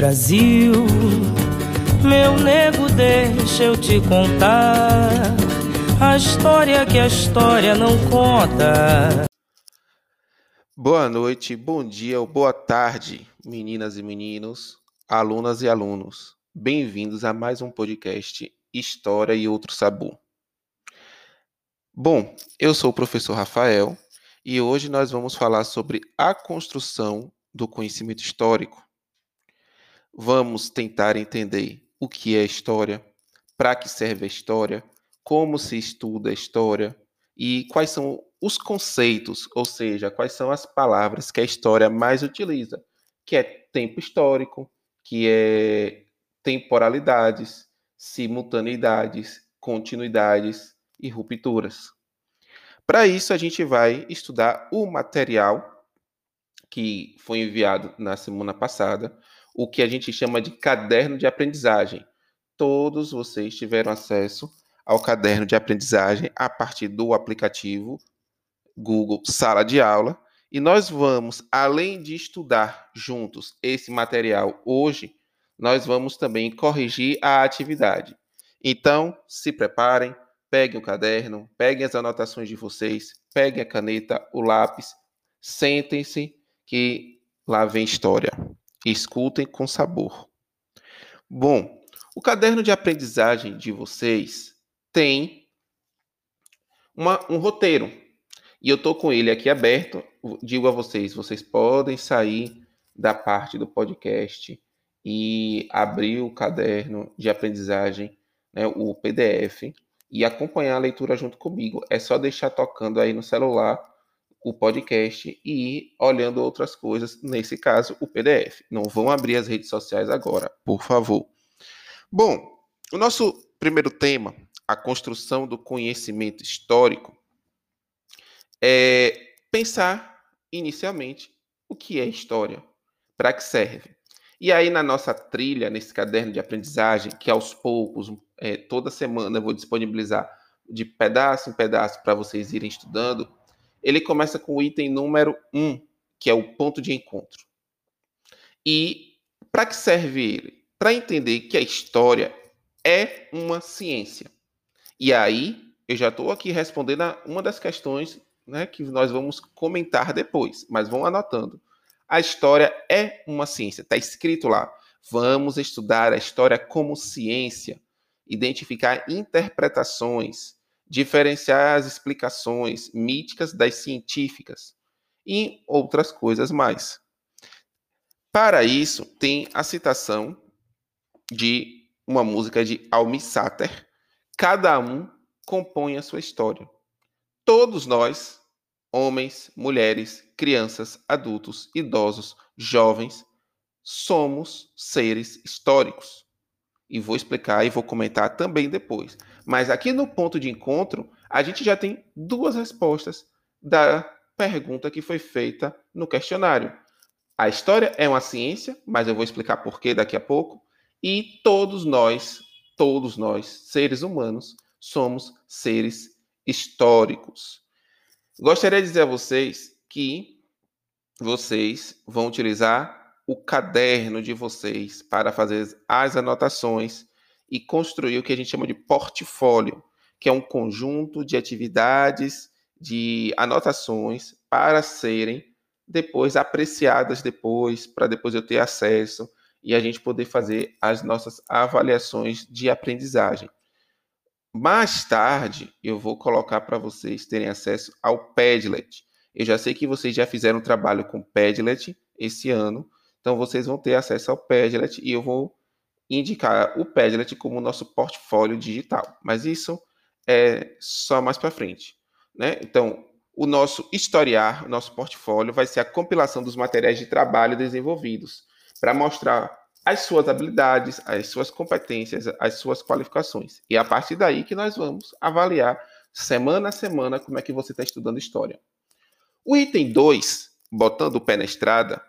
Brasil, meu nego, deixa eu te contar a história que a história não conta. Boa noite, bom dia ou boa tarde, meninas e meninos, alunas e alunos. Bem-vindos a mais um podcast História e Outro Sabu. Bom, eu sou o professor Rafael e hoje nós vamos falar sobre a construção do conhecimento histórico. Vamos tentar entender o que é história, para que serve a história, como se estuda a história e quais são os conceitos, ou seja, quais são as palavras que a história mais utiliza, que é tempo histórico, que é temporalidades, simultaneidades, continuidades e rupturas. Para isso, a gente vai estudar o material que foi enviado na semana passada, o que a gente chama de caderno de aprendizagem. Todos vocês tiveram acesso ao caderno de aprendizagem a partir do aplicativo Google Sala de Aula. E nós vamos, além de estudar juntos esse material hoje, nós vamos também corrigir a atividade. Então, se preparem, peguem o caderno, peguem as anotações de vocês, peguem a caneta, o lápis, sentem-se que lá vem história. Escutem com sabor. Bom, o caderno de aprendizagem de vocês tem uma, um roteiro. E eu estou com ele aqui aberto. Digo a vocês: vocês podem sair da parte do podcast e abrir o caderno de aprendizagem, né, o PDF, e acompanhar a leitura junto comigo. É só deixar tocando aí no celular o podcast e ir olhando outras coisas, nesse caso, o PDF. Não vão abrir as redes sociais agora, por favor. Bom, o nosso primeiro tema, a construção do conhecimento histórico, é pensar inicialmente o que é história, para que serve. E aí, na nossa trilha, nesse caderno de aprendizagem, que aos poucos, é, toda semana, eu vou disponibilizar de pedaço em pedaço para vocês irem estudando, ele começa com o item número 1, que é o ponto de encontro. E para que serve ele? Para entender que a história é uma ciência. E aí, eu já estou aqui respondendo a uma das questões né, que nós vamos comentar depois, mas vão anotando. A história é uma ciência, está escrito lá. Vamos estudar a história como ciência, identificar interpretações, diferenciar as explicações míticas das científicas e outras coisas mais. Para isso, tem a citação de uma música de Almi Sater. Cada um compõe a sua história. Todos nós homens, mulheres, crianças, adultos, idosos, jovens, somos seres históricos. E vou explicar e vou comentar também depois. Mas aqui no ponto de encontro, a gente já tem duas respostas da pergunta que foi feita no questionário. A história é uma ciência, mas eu vou explicar por que daqui a pouco. E todos nós, todos nós, seres humanos, somos seres históricos. Gostaria de dizer a vocês que vocês vão utilizar o caderno de vocês para fazer as anotações e construir o que a gente chama de portfólio, que é um conjunto de atividades, de anotações para serem depois apreciadas depois, para depois eu ter acesso e a gente poder fazer as nossas avaliações de aprendizagem. Mais tarde, eu vou colocar para vocês terem acesso ao Padlet. Eu já sei que vocês já fizeram um trabalho com Padlet esse ano, então vocês vão ter acesso ao Padlet e eu vou indicar o Padlet como nosso portfólio digital. Mas isso é só mais para frente, né? Então, o nosso historiar, o nosso portfólio vai ser a compilação dos materiais de trabalho desenvolvidos para mostrar as suas habilidades, as suas competências, as suas qualificações. E é a partir daí que nós vamos avaliar semana a semana como é que você está estudando história. O item 2, botando o pé na estrada,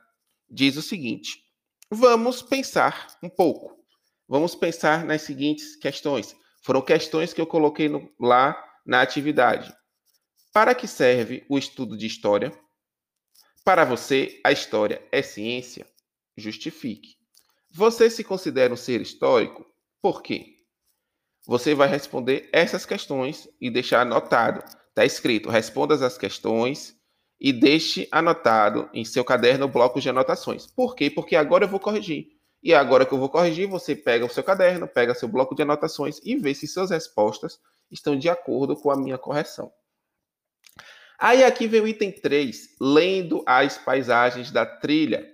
diz o seguinte: vamos pensar um pouco. Vamos pensar nas seguintes questões. Foram questões que eu coloquei no, lá na atividade. Para que serve o estudo de história? Para você, a história é ciência? Justifique. Você se considera um ser histórico? Por quê? Você vai responder essas questões e deixar anotado. Está escrito: responda as questões e deixe anotado em seu caderno o bloco de anotações. Por quê? Porque agora eu vou corrigir. E agora que eu vou corrigir, você pega o seu caderno, pega seu bloco de anotações e vê se suas respostas estão de acordo com a minha correção. Aí aqui vem o item 3, lendo as paisagens da trilha.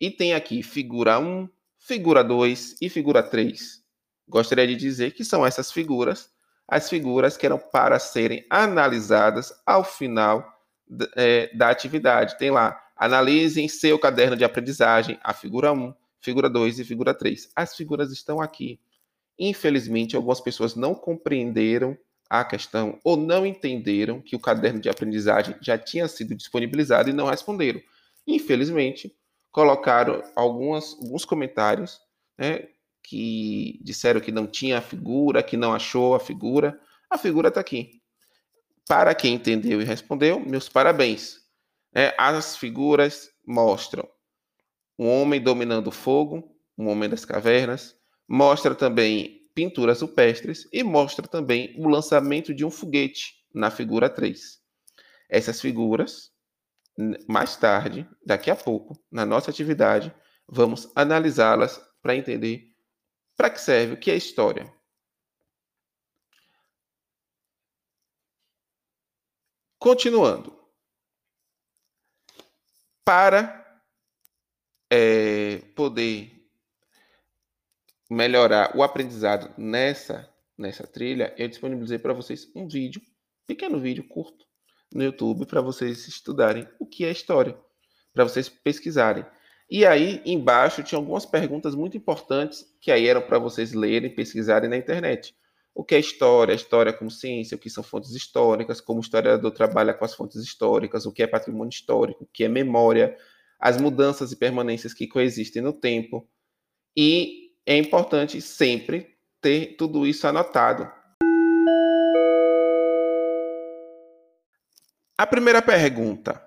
E tem aqui figura 1, figura 2 e figura 3. Gostaria de dizer que são essas figuras as figuras que eram para serem analisadas ao final é, da atividade. Tem lá, analise em seu caderno de aprendizagem a figura 1, figura 2 e figura 3. As figuras estão aqui. Infelizmente, algumas pessoas não compreenderam a questão ou não entenderam que o caderno de aprendizagem já tinha sido disponibilizado e não responderam. Infelizmente, colocaram algumas, alguns comentários né, que disseram que não tinha a figura, que não achou a figura. A figura está aqui. Para quem entendeu e respondeu, meus parabéns. É, as figuras mostram um homem dominando o fogo, um homem das cavernas, mostra também pinturas rupestres e mostra também o lançamento de um foguete na figura 3. Essas figuras, mais tarde, daqui a pouco, na nossa atividade, vamos analisá-las para entender para que serve o que é história. Continuando. Para é, poder melhorar o aprendizado nessa, nessa trilha, eu disponibilizei para vocês um vídeo, pequeno vídeo curto, no YouTube, para vocês estudarem o que é história, para vocês pesquisarem. E aí, embaixo, tinha algumas perguntas muito importantes que aí eram para vocês lerem, pesquisarem na internet o que é história, história como ciência, o que são fontes históricas, como o historiador trabalha com as fontes históricas, o que é patrimônio histórico, o que é memória, as mudanças e permanências que coexistem no tempo. E é importante sempre ter tudo isso anotado. A primeira pergunta: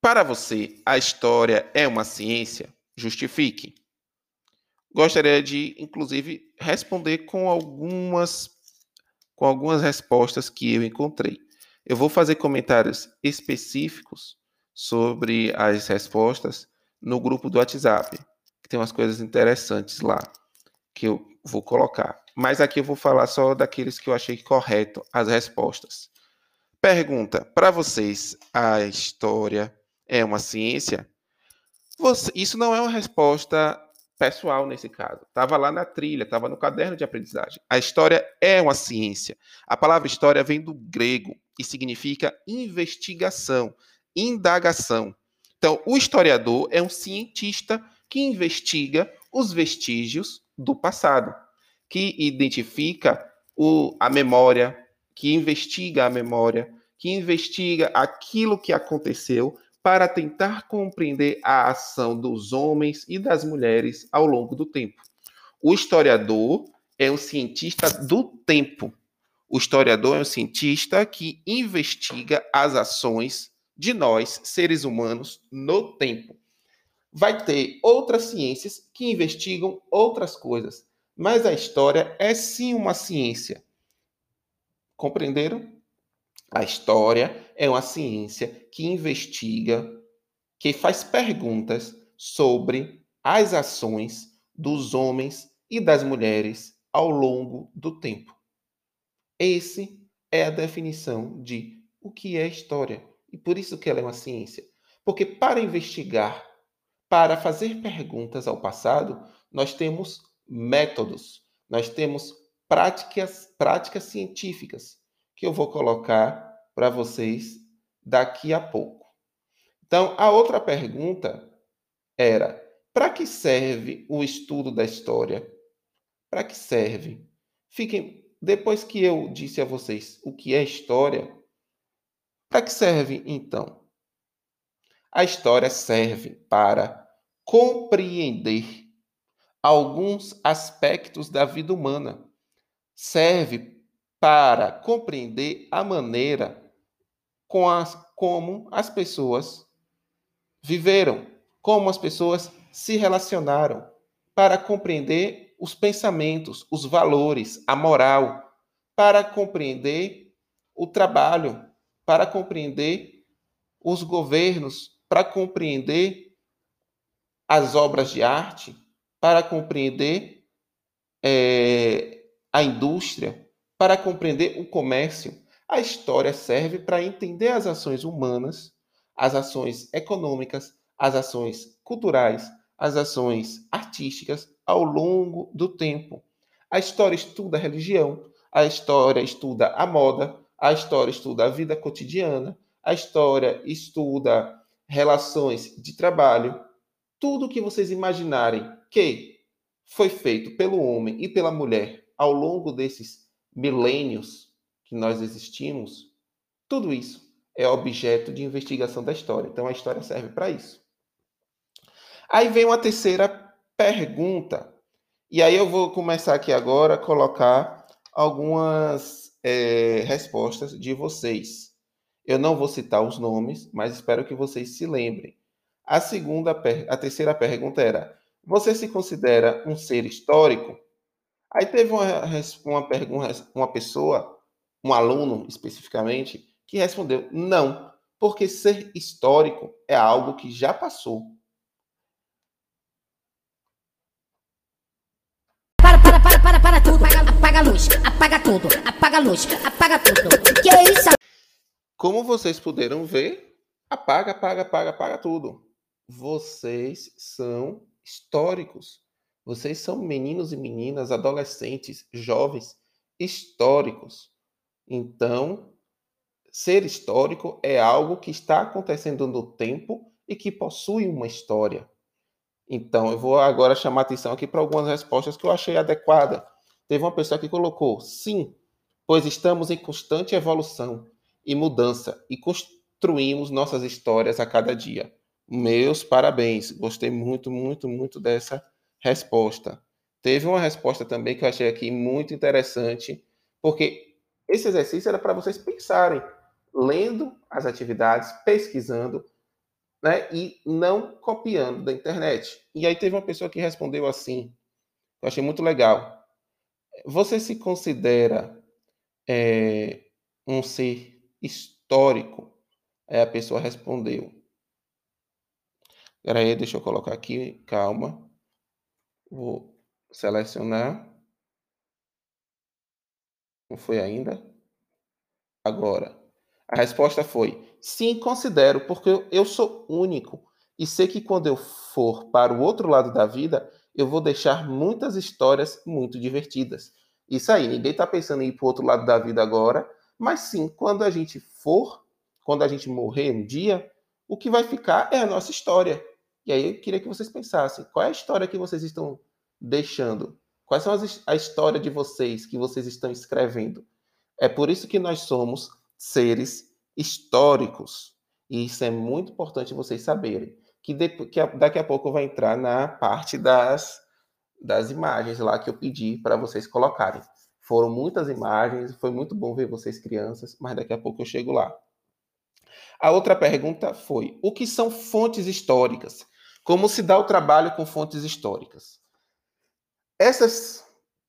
Para você, a história é uma ciência? Justifique gostaria de, inclusive, responder com algumas, com algumas respostas que eu encontrei. Eu vou fazer comentários específicos sobre as respostas no grupo do WhatsApp, que tem umas coisas interessantes lá que eu vou colocar. Mas aqui eu vou falar só daqueles que eu achei correto as respostas. Pergunta: para vocês a história é uma ciência? Você, isso não é uma resposta pessoal nesse caso. Estava lá na trilha, estava no caderno de aprendizagem. A história é uma ciência. A palavra história vem do grego e significa investigação, indagação. Então, o historiador é um cientista que investiga os vestígios do passado, que identifica o, a memória, que investiga a memória, que investiga aquilo que aconteceu para tentar compreender a ação dos homens e das mulheres ao longo do tempo. O historiador é um cientista do tempo. O historiador é um cientista que investiga as ações de nós, seres humanos, no tempo. Vai ter outras ciências que investigam outras coisas, mas a história é sim uma ciência. Compreenderam? A história é uma ciência que investiga, que faz perguntas sobre as ações dos homens e das mulheres ao longo do tempo. Esse é a definição de o que é história e por isso que ela é uma ciência. Porque para investigar, para fazer perguntas ao passado, nós temos métodos, nós temos práticas, práticas científicas que eu vou colocar para vocês daqui a pouco. Então, a outra pergunta era: para que serve o estudo da história? Para que serve? Fiquem, depois que eu disse a vocês o que é história, para que serve então? A história serve para compreender alguns aspectos da vida humana. Serve para compreender a maneira com as, como as pessoas viveram, como as pessoas se relacionaram. para compreender os pensamentos, os valores, a moral, para compreender o trabalho, para compreender os governos, para compreender as obras de arte, para compreender é, a indústria, para compreender o comércio. A história serve para entender as ações humanas, as ações econômicas, as ações culturais, as ações artísticas ao longo do tempo. A história estuda a religião, a história estuda a moda, a história estuda a vida cotidiana, a história estuda relações de trabalho, tudo que vocês imaginarem que foi feito pelo homem e pela mulher ao longo desses milênios que nós existimos, tudo isso é objeto de investigação da história. Então a história serve para isso. Aí vem uma terceira pergunta. E aí eu vou começar aqui agora a colocar algumas é, respostas de vocês. Eu não vou citar os nomes, mas espero que vocês se lembrem. A segunda, a terceira pergunta era: você se considera um ser histórico? Aí teve uma, uma pergunta, uma pessoa, um aluno especificamente, que respondeu: não, porque ser histórico é algo que já passou. Para, para, para, para, para tudo. Apaga, a luz, apaga tudo, apaga a luz, apaga tudo. Que é isso? Como vocês puderam ver, apaga, apaga, apaga, apaga tudo. Vocês são históricos. Vocês são meninos e meninas, adolescentes, jovens, históricos. Então, ser histórico é algo que está acontecendo no tempo e que possui uma história. Então, eu vou agora chamar atenção aqui para algumas respostas que eu achei adequada. Teve uma pessoa que colocou: sim, pois estamos em constante evolução e mudança e construímos nossas histórias a cada dia. Meus parabéns. Gostei muito, muito, muito dessa resposta. Teve uma resposta também que eu achei aqui muito interessante, porque esse exercício era para vocês pensarem, lendo as atividades, pesquisando, né, e não copiando da internet. E aí teve uma pessoa que respondeu assim, eu achei muito legal. Você se considera é, um ser histórico? Aí a pessoa respondeu. Espera aí, deixa eu colocar aqui, calma. Vou selecionar. Não foi ainda? Agora. A resposta foi: sim, considero, porque eu sou único e sei que quando eu for para o outro lado da vida, eu vou deixar muitas histórias muito divertidas. Isso aí, ninguém está pensando em ir para o outro lado da vida agora, mas sim, quando a gente for, quando a gente morrer um dia, o que vai ficar é a nossa história. E aí eu queria que vocês pensassem, qual é a história que vocês estão deixando? Quais são as, a história de vocês que vocês estão escrevendo? É por isso que nós somos seres históricos. E isso é muito importante vocês saberem. Que, de, que daqui a pouco vai entrar na parte das, das imagens lá que eu pedi para vocês colocarem. Foram muitas imagens, foi muito bom ver vocês crianças, mas daqui a pouco eu chego lá. A outra pergunta foi: o que são fontes históricas? Como se dá o trabalho com fontes históricas? Essas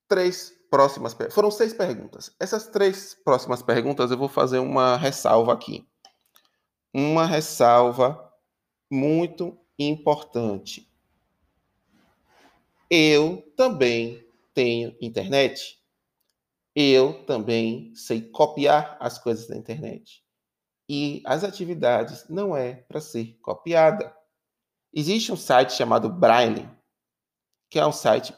três próximas foram seis perguntas. Essas três próximas perguntas eu vou fazer uma ressalva aqui. Uma ressalva muito importante. Eu também tenho internet. Eu também sei copiar as coisas da internet. E as atividades não é para ser copiada. Existe um site chamado Braille, que é um site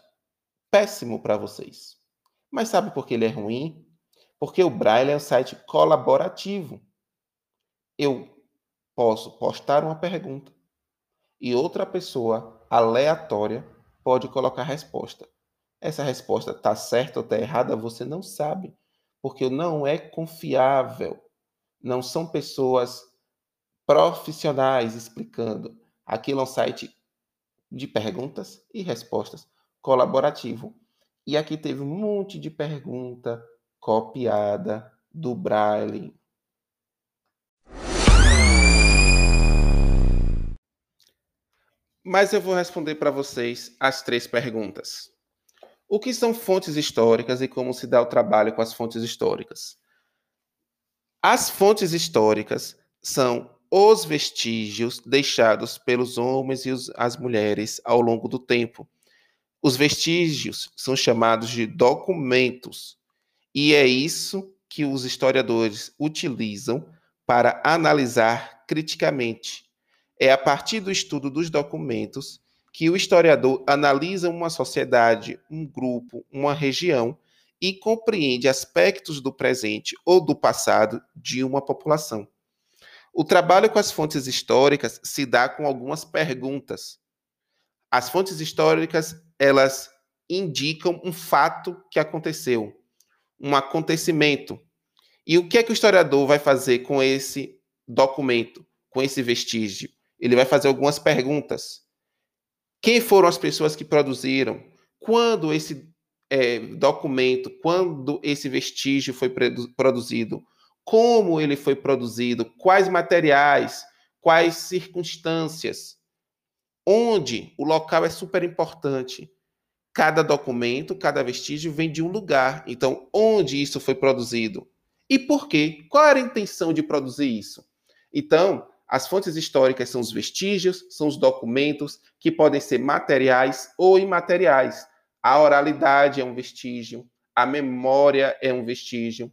péssimo para vocês. Mas sabe por que ele é ruim? Porque o Braille é um site colaborativo. Eu posso postar uma pergunta e outra pessoa aleatória pode colocar a resposta. Essa resposta está certa ou está errada, você não sabe, porque não é confiável. Não são pessoas profissionais explicando. Aquilo é um site de perguntas e respostas colaborativo. E aqui teve um monte de pergunta copiada do Braille. Mas eu vou responder para vocês as três perguntas. O que são fontes históricas e como se dá o trabalho com as fontes históricas? As fontes históricas são os vestígios deixados pelos homens e as mulheres ao longo do tempo. Os vestígios são chamados de documentos, e é isso que os historiadores utilizam para analisar criticamente. É a partir do estudo dos documentos que o historiador analisa uma sociedade, um grupo, uma região e compreende aspectos do presente ou do passado de uma população. O trabalho com as fontes históricas se dá com algumas perguntas. As fontes históricas, elas indicam um fato que aconteceu, um acontecimento. E o que é que o historiador vai fazer com esse documento, com esse vestígio? Ele vai fazer algumas perguntas. Quem foram as pessoas que produziram? Quando esse é, documento, quando esse vestígio foi produzido, como ele foi produzido, quais materiais, quais circunstâncias, onde o local é super importante. Cada documento, cada vestígio vem de um lugar. Então, onde isso foi produzido? E por quê? Qual era a intenção de produzir isso? Então, as fontes históricas são os vestígios, são os documentos que podem ser materiais ou imateriais. A oralidade é um vestígio, a memória é um vestígio,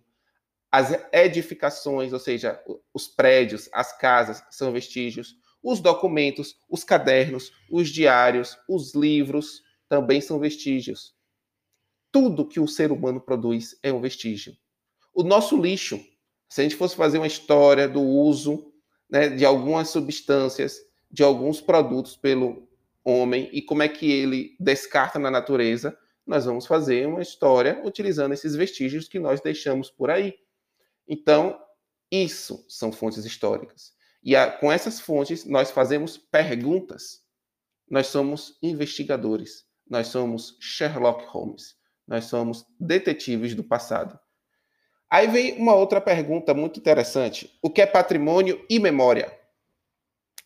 as edificações, ou seja, os prédios, as casas, são vestígios, os documentos, os cadernos, os diários, os livros também são vestígios. Tudo que o ser humano produz é um vestígio. O nosso lixo, se a gente fosse fazer uma história do uso né, de algumas substâncias, de alguns produtos pelo homem e como é que ele descarta na natureza, nós vamos fazer uma história utilizando esses vestígios que nós deixamos por aí. Então, isso são fontes históricas. E a, com essas fontes, nós fazemos perguntas. Nós somos investigadores. Nós somos Sherlock Holmes. Nós somos detetives do passado. Aí vem uma outra pergunta muito interessante: o que é patrimônio e memória?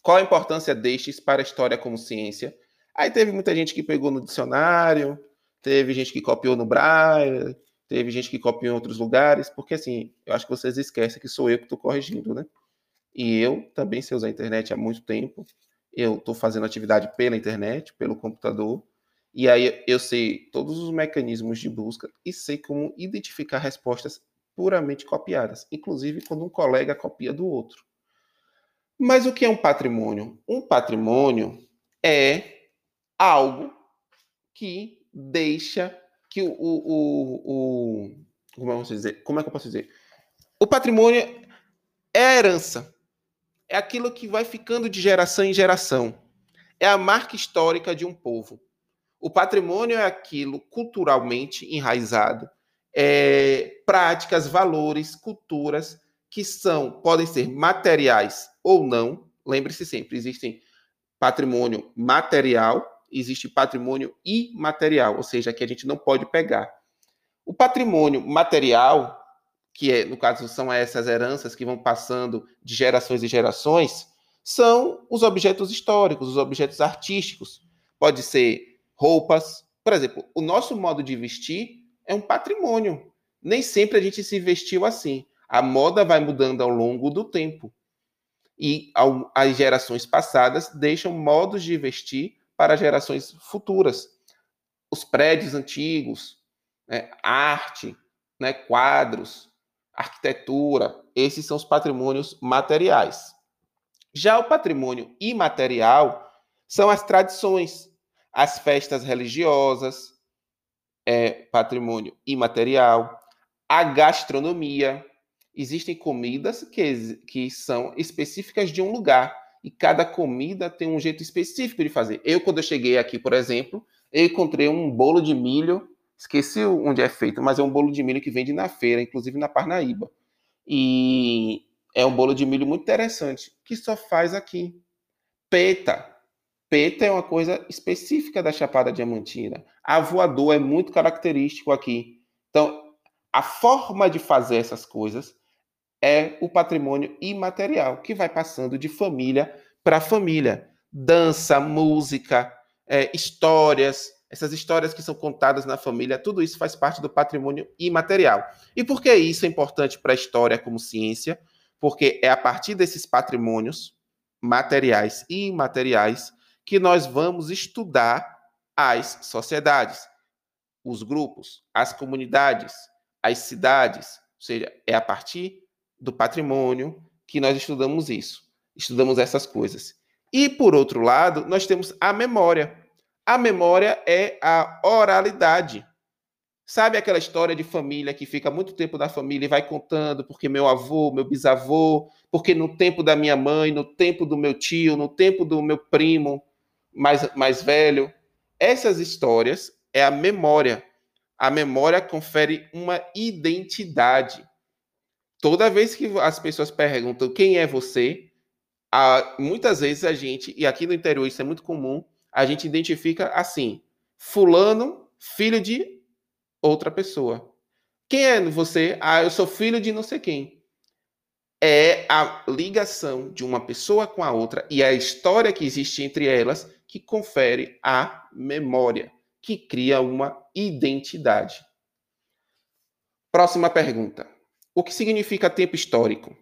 Qual a importância destes para a história como ciência? Aí teve muita gente que pegou no dicionário, teve gente que copiou no Braille, teve gente que copiou em outros lugares, porque assim, eu acho que vocês esquecem que sou eu que estou corrigindo, né? E eu também sei usar a internet há muito tempo. Eu estou fazendo atividade pela internet, pelo computador, e aí eu sei todos os mecanismos de busca e sei como identificar respostas puramente copiadas, inclusive quando um colega copia do outro. Mas o que é um patrimônio? Um patrimônio é algo que deixa que o, o, o como, é dizer? como é que eu posso dizer? O patrimônio é a herança. É aquilo que vai ficando de geração em geração. É a marca histórica de um povo. O patrimônio é aquilo culturalmente enraizado, é, práticas, valores, culturas que são podem ser materiais ou não. Lembre-se sempre, existem patrimônio material, existe patrimônio imaterial, ou seja, que a gente não pode pegar. O patrimônio material, que é, no caso são essas heranças que vão passando de gerações e gerações, são os objetos históricos, os objetos artísticos. Pode ser roupas, por exemplo, o nosso modo de vestir é um patrimônio. Nem sempre a gente se vestiu assim. A moda vai mudando ao longo do tempo. E as gerações passadas deixam modos de vestir para gerações futuras. Os prédios antigos, né, arte, né, quadros, arquitetura, esses são os patrimônios materiais. Já o patrimônio imaterial são as tradições, as festas religiosas, é patrimônio imaterial, a gastronomia. Existem comidas que, que são específicas de um lugar e cada comida tem um jeito específico de fazer. Eu, quando eu cheguei aqui, por exemplo, eu encontrei um bolo de milho, esqueci onde é feito, mas é um bolo de milho que vende na feira, inclusive na Parnaíba. E é um bolo de milho muito interessante, que só faz aqui. Peta. Peta é uma coisa específica da Chapada Diamantina. Avoador é muito característico aqui. Então, a forma de fazer essas coisas é o patrimônio imaterial, que vai passando de família para família. dança, música, é, histórias, essas histórias que são contadas na família, tudo isso faz parte do patrimônio imaterial. E por que isso é importante para a história como ciência? Porque é a partir desses patrimônios materiais e imateriais que nós vamos estudar as sociedades, os grupos, as comunidades, as cidades. Ou seja, é a partir do patrimônio que nós estudamos isso, estudamos essas coisas. E, por outro lado, nós temos a memória. A memória é a oralidade. Sabe aquela história de família que fica muito tempo na família e vai contando porque meu avô, meu bisavô, porque no tempo da minha mãe, no tempo do meu tio, no tempo do meu primo mais, mais velho. Essas histórias é a memória. A memória confere uma identidade. Toda vez que as pessoas perguntam quem é você, muitas vezes a gente, e aqui no interior isso é muito comum, a gente identifica assim: Fulano, filho de outra pessoa. Quem é você? Ah, eu sou filho de não sei quem. É a ligação de uma pessoa com a outra e a história que existe entre elas que confere a memória, que cria uma identidade. Próxima pergunta. O que significa tempo histórico?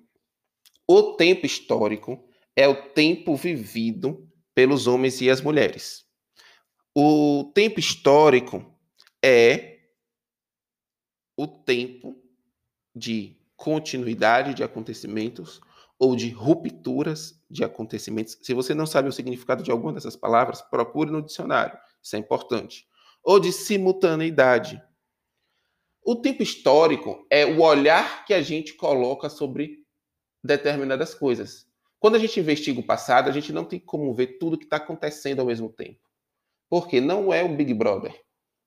O tempo histórico é o tempo vivido pelos homens e as mulheres. O tempo histórico é o tempo de continuidade de acontecimentos ou de rupturas de acontecimentos. Se você não sabe o significado de alguma dessas palavras, procure no dicionário, isso é importante. Ou de simultaneidade. O tempo histórico é o olhar que a gente coloca sobre determinadas coisas. Quando a gente investiga o passado, a gente não tem como ver tudo que está acontecendo ao mesmo tempo. Porque não é o Big Brother,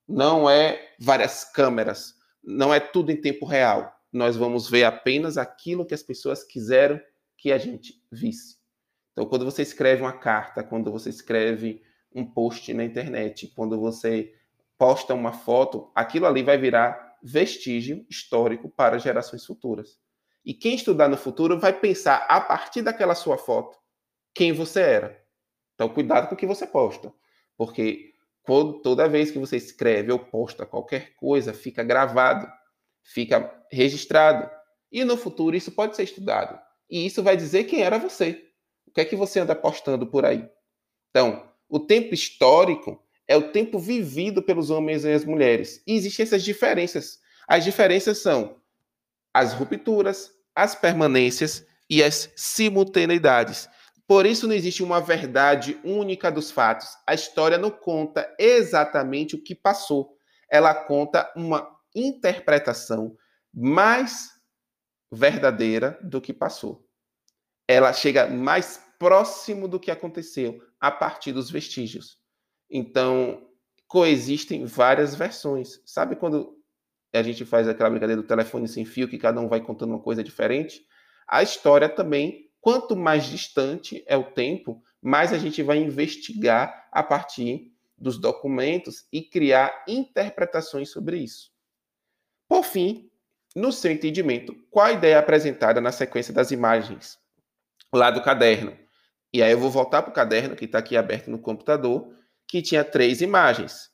não é várias câmeras, não é tudo em tempo real. Nós vamos ver apenas aquilo que as pessoas quiseram que a gente visse. Então, quando você escreve uma carta, quando você escreve um post na internet, quando você posta uma foto, aquilo ali vai virar vestígio histórico para gerações futuras. E quem estudar no futuro vai pensar a partir daquela sua foto quem você era. Então, cuidado com o que você posta, porque toda vez que você escreve ou posta qualquer coisa, fica gravado, fica registrado. E no futuro isso pode ser estudado. E isso vai dizer quem era você. O que é que você anda postando por aí? Então, o tempo histórico é o tempo vivido pelos homens e as mulheres. E existem essas diferenças. As diferenças são as rupturas, as permanências e as simultaneidades. Por isso não existe uma verdade única dos fatos. A história não conta exatamente o que passou. Ela conta uma interpretação mais verdadeira do que passou. Ela chega mais próximo do que aconteceu a partir dos vestígios. Então, coexistem várias versões. Sabe quando a gente faz aquela brincadeira do telefone sem fio, que cada um vai contando uma coisa diferente? A história também Quanto mais distante é o tempo, mais a gente vai investigar a partir dos documentos e criar interpretações sobre isso. Por fim, no seu entendimento, qual a ideia apresentada na sequência das imagens lá do caderno? E aí eu vou voltar para o caderno que está aqui aberto no computador, que tinha três imagens.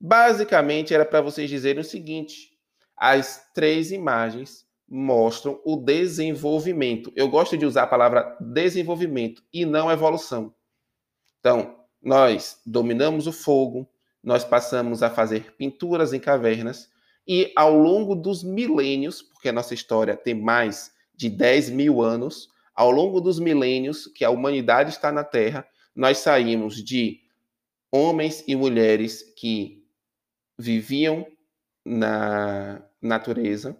Basicamente era para vocês dizerem o seguinte: as três imagens mostram o desenvolvimento. Eu gosto de usar a palavra desenvolvimento e não evolução. Então, nós dominamos o fogo, nós passamos a fazer pinturas em cavernas e ao longo dos milênios, porque a nossa história tem mais de 10 mil anos, ao longo dos milênios que a humanidade está na Terra, nós saímos de homens e mulheres que viviam na natureza,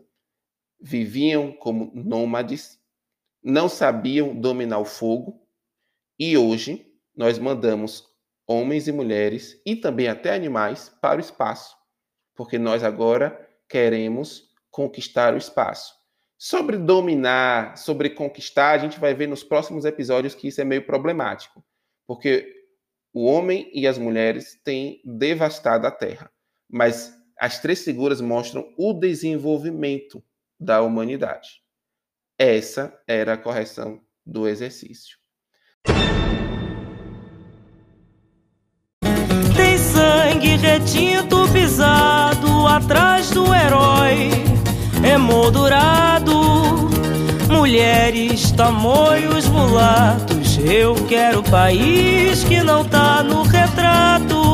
viviam como nômades, não sabiam dominar o fogo, e hoje nós mandamos homens e mulheres e também até animais para o espaço, porque nós agora queremos conquistar o espaço. Sobre dominar, sobre conquistar, a gente vai ver nos próximos episódios que isso é meio problemático, porque o homem e as mulheres têm devastado a terra, mas as três figuras mostram o desenvolvimento da humanidade. Essa era a correção do exercício. Tem sangue retinho pisado atrás do herói emoldurado. Mulheres, tamoios, mulatos. Eu quero país que não tá no retrato.